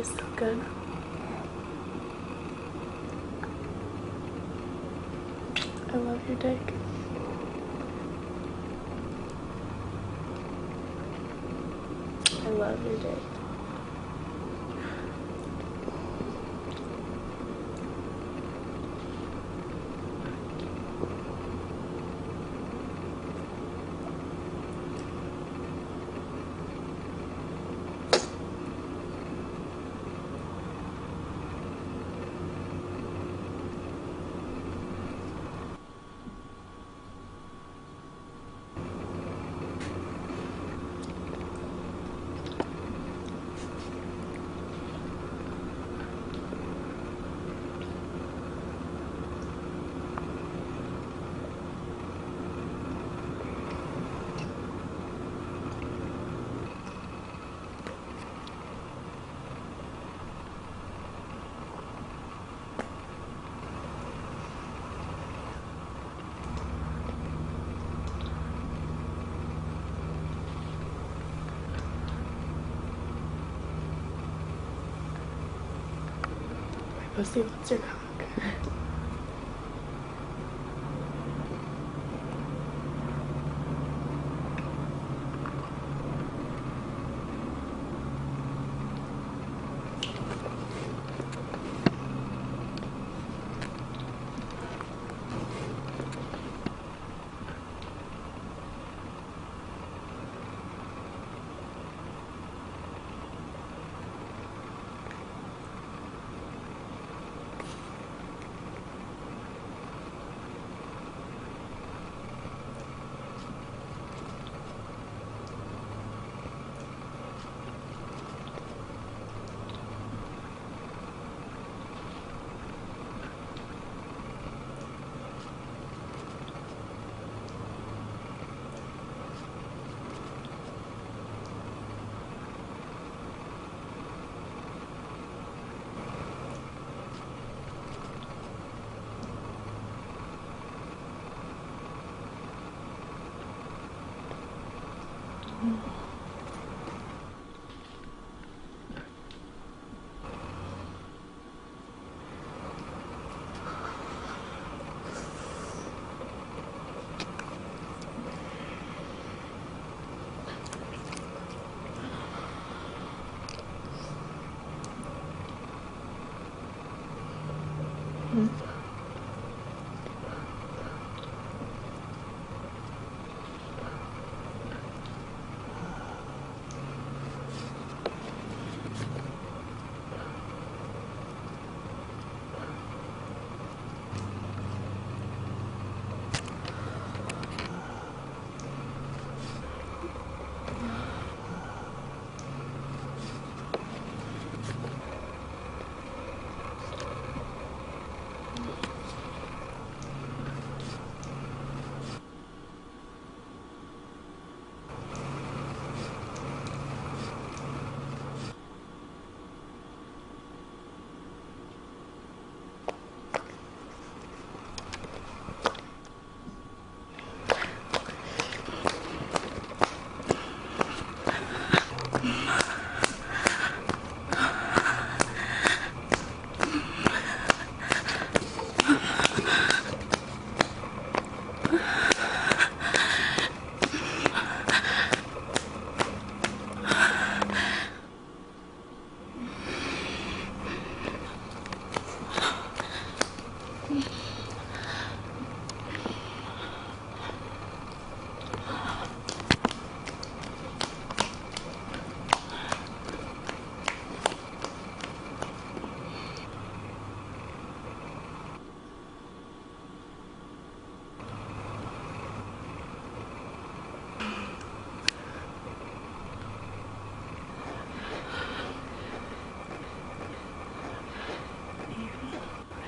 tastes good. I love your dick. I love your dick. Pussy, what's your cock?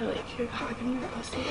I like cock and your pussy.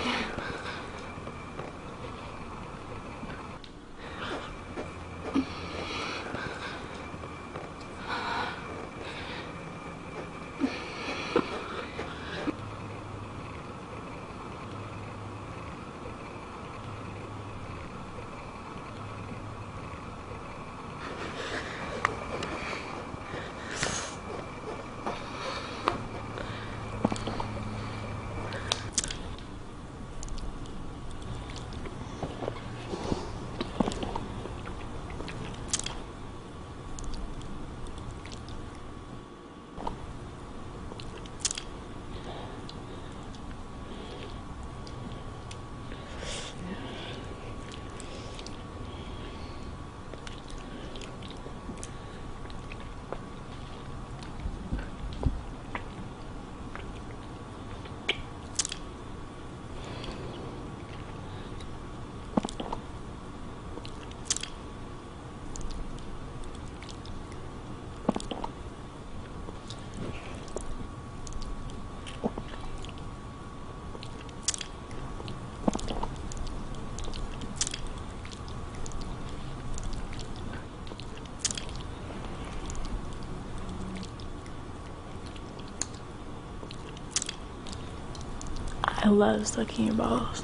I love sucking your balls.